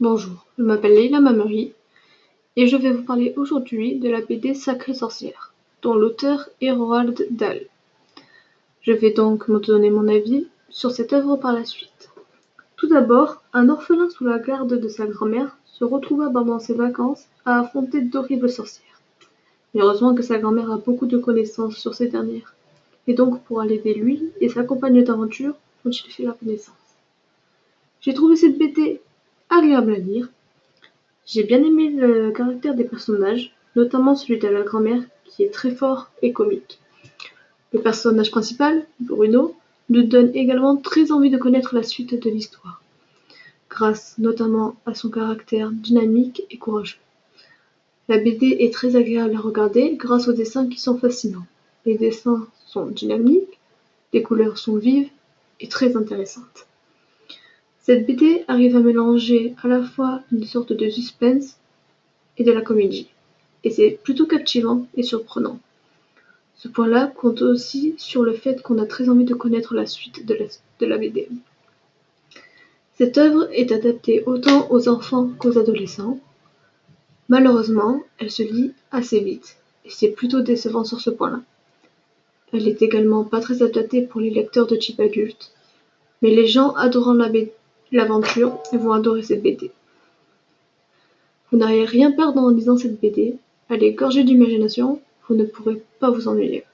Bonjour, je m'appelle Leila Mameri et je vais vous parler aujourd'hui de la BD Sacrée sorcière, dont l'auteur est Roald Dahl. Je vais donc me donner mon avis sur cette œuvre par la suite. Tout d'abord, un orphelin sous la garde de sa grand-mère se retrouva pendant ses vacances à affronter d'horribles sorcières. heureusement que sa grand-mère a beaucoup de connaissances sur ces dernières, et donc pourra l'aider lui et sa compagne d'aventure dont il fait la connaissance. J'ai trouvé cette BD agréable à lire. J'ai bien aimé le caractère des personnages, notamment celui de la grand-mère qui est très fort et comique. Le personnage principal, Bruno, nous donne également très envie de connaître la suite de l'histoire, grâce notamment à son caractère dynamique et courageux. La BD est très agréable à regarder grâce aux dessins qui sont fascinants. Les dessins sont dynamiques, les couleurs sont vives et très intéressantes. Cette BD arrive à mélanger à la fois une sorte de suspense et de la comédie, et c'est plutôt captivant et surprenant. Ce point-là compte aussi sur le fait qu'on a très envie de connaître la suite de la, BD. Cette œuvre est adaptée autant aux enfants qu'aux adolescents. Malheureusement, elle se lit assez vite, et c'est plutôt décevant sur ce point-là. Elle est également pas très adaptée pour les lecteurs de type adulte, mais les gens adorant la BD l'aventure et vont adorer cette BD. Vous n'allez rien perdre en lisant cette BD, elle est gorgée d'imagination, vous ne pourrez pas vous ennuyer.